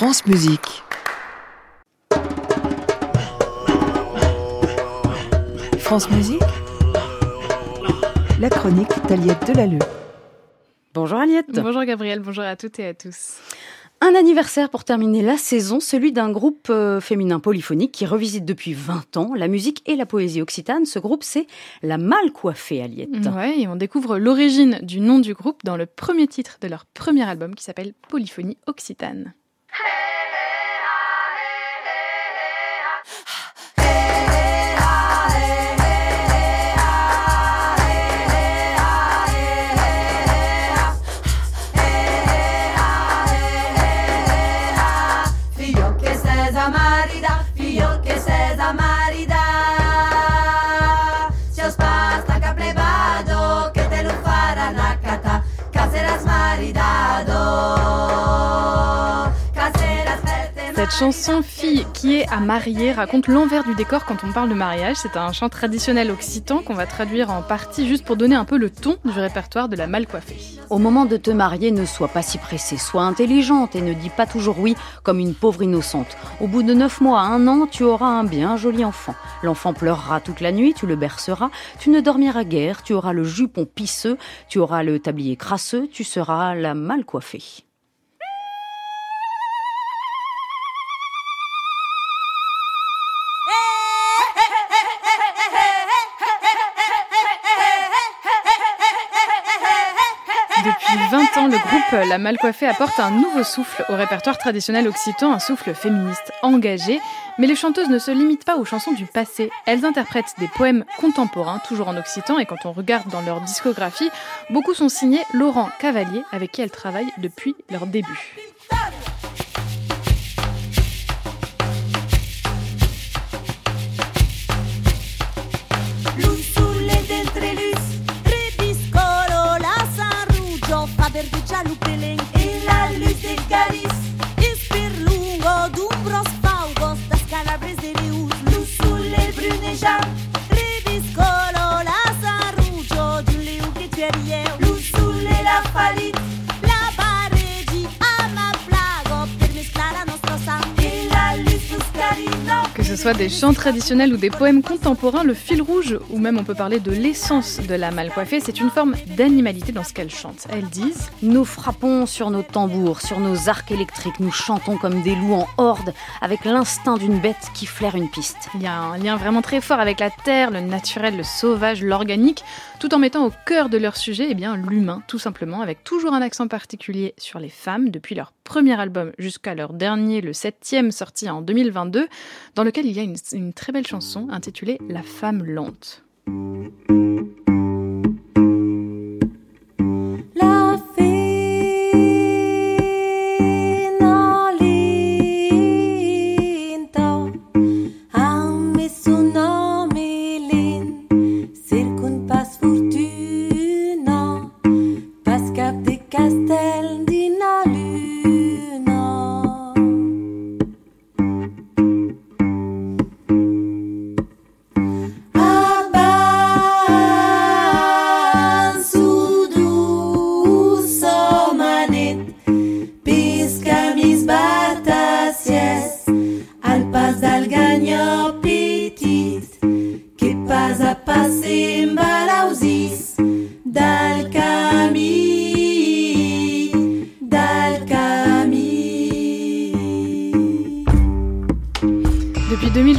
France Musique. France Musique. La chronique d'Aliette Delalleux. Bonjour Aliette. Bonjour Gabriel, bonjour à toutes et à tous. Un anniversaire pour terminer la saison, celui d'un groupe euh, féminin polyphonique qui revisite depuis 20 ans la musique et la poésie occitane. Ce groupe, c'est La Mal Coiffée, Aliette. Ouais, et on découvre l'origine du nom du groupe dans le premier titre de leur premier album qui s'appelle Polyphonie Occitane. seja marida, filho que seja marida. Chanson Fille qui est à marier raconte l'envers du décor quand on parle de mariage. C'est un chant traditionnel occitan qu'on va traduire en partie juste pour donner un peu le ton du répertoire de la mal coiffée. Au moment de te marier, ne sois pas si pressée, sois intelligente et ne dis pas toujours oui comme une pauvre innocente. Au bout de neuf mois, un an, tu auras un bien joli enfant. L'enfant pleurera toute la nuit, tu le berceras, tu ne dormiras guère, tu auras le jupon pisseux, tu auras le tablier crasseux, tu seras la mal coiffée. Depuis 20 ans, le groupe La Malcoiffée apporte un nouveau souffle au répertoire traditionnel occitan, un souffle féministe engagé. Mais les chanteuses ne se limitent pas aux chansons du passé. Elles interprètent des poèmes contemporains, toujours en occitan, et quand on regarde dans leur discographie, beaucoup sont signés Laurent Cavalier, avec qui elles travaillent depuis leur début. pierdut cealu pe leng Era Luis Caris. Lungo, d'un bros paugos Das di de rius Lusule brune soit des chants traditionnels ou des poèmes contemporains, le fil rouge, ou même on peut parler de l'essence de la mal coiffée, c'est une forme d'animalité dans ce qu'elles chantent. Elles disent Nous frappons sur nos tambours, sur nos arcs électriques, nous chantons comme des loups en horde, avec l'instinct d'une bête qui flaire une piste. Il y a un lien vraiment très fort avec la terre, le naturel, le sauvage, l'organique, tout en mettant au cœur de leur sujet eh bien l'humain, tout simplement, avec toujours un accent particulier sur les femmes, depuis leur premier album jusqu'à leur dernier, le septième sorti en 2022, dans lequel il y a une, une très belle chanson intitulée La femme lente.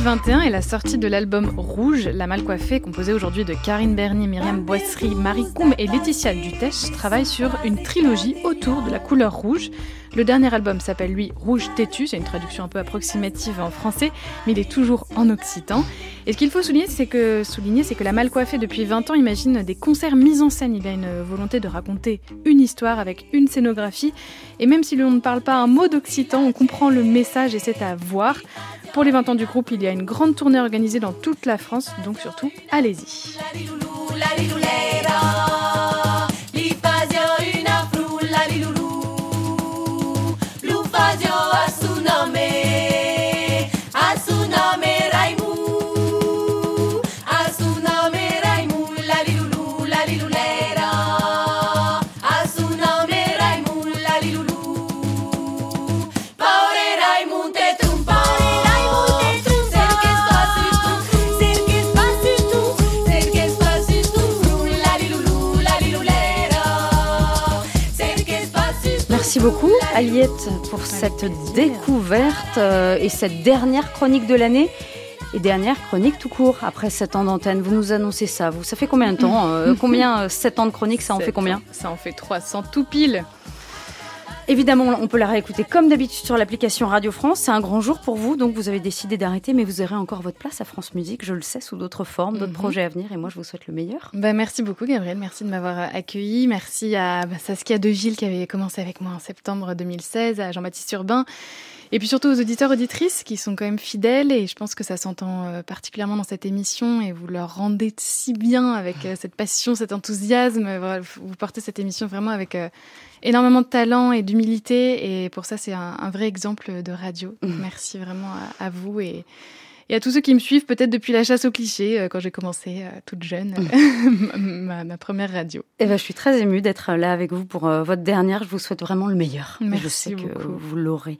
2021 et la sortie de l'album Rouge, La Mal Coiffée, composée aujourd'hui de Karine Bernier, Myriam Boisserie, Marie Coum et Laetitia Dutèche, travaille sur une trilogie autour de la couleur rouge. Le dernier album s'appelle lui Rouge Têtu, c'est une traduction un peu approximative en français, mais il est toujours en occitan. Et ce qu'il faut souligner, c'est que, souligner, c'est que la mal coiffée depuis 20 ans imagine des concerts mis en scène. Il y a une volonté de raconter une histoire avec une scénographie. Et même si l'on ne parle pas un mot d'occitan, on comprend le message et c'est à voir. Pour les 20 ans du groupe, il y a une grande tournée organisée dans toute la France, donc surtout, allez-y. Beaucoup, Aliette, pour cette découverte euh, et cette dernière chronique de l'année. Et dernière chronique tout court, après 7 ans d'antenne. Vous nous annoncez ça. Vous, ça fait combien de temps euh, Combien 7 ans de chronique, ça en fait combien? Ça en fait 300 tout pile. Évidemment, on peut la réécouter comme d'habitude sur l'application Radio France. C'est un grand jour pour vous, donc vous avez décidé d'arrêter, mais vous aurez encore votre place à France Musique, je le sais, sous d'autres formes, d'autres mhm. projets à venir, et moi je vous souhaite le meilleur. Bah, merci beaucoup Gabriel, merci de m'avoir accueilli. Merci à bah, Saskia De Gilles qui avait commencé avec moi en septembre 2016, à Jean-Baptiste Urbain. Et puis surtout aux auditeurs auditrices qui sont quand même fidèles et je pense que ça s'entend euh, particulièrement dans cette émission et vous leur rendez si bien avec euh, cette passion, cet enthousiasme. Vous portez cette émission vraiment avec euh, énormément de talent et d'humilité et pour ça c'est un, vrai exemple de radio. Merci vraiment à, vous et, et, à tous ceux qui me suivent peut-être depuis la chasse aux clichés euh, quand j'ai commencé euh, toute jeune mmh. ma, première radio. Et eh ben, je suis très émue d'être là avec vous pour votre dernière. Je vous souhaite vraiment le meilleur. Merci je sais beaucoup. que vous l'aurez.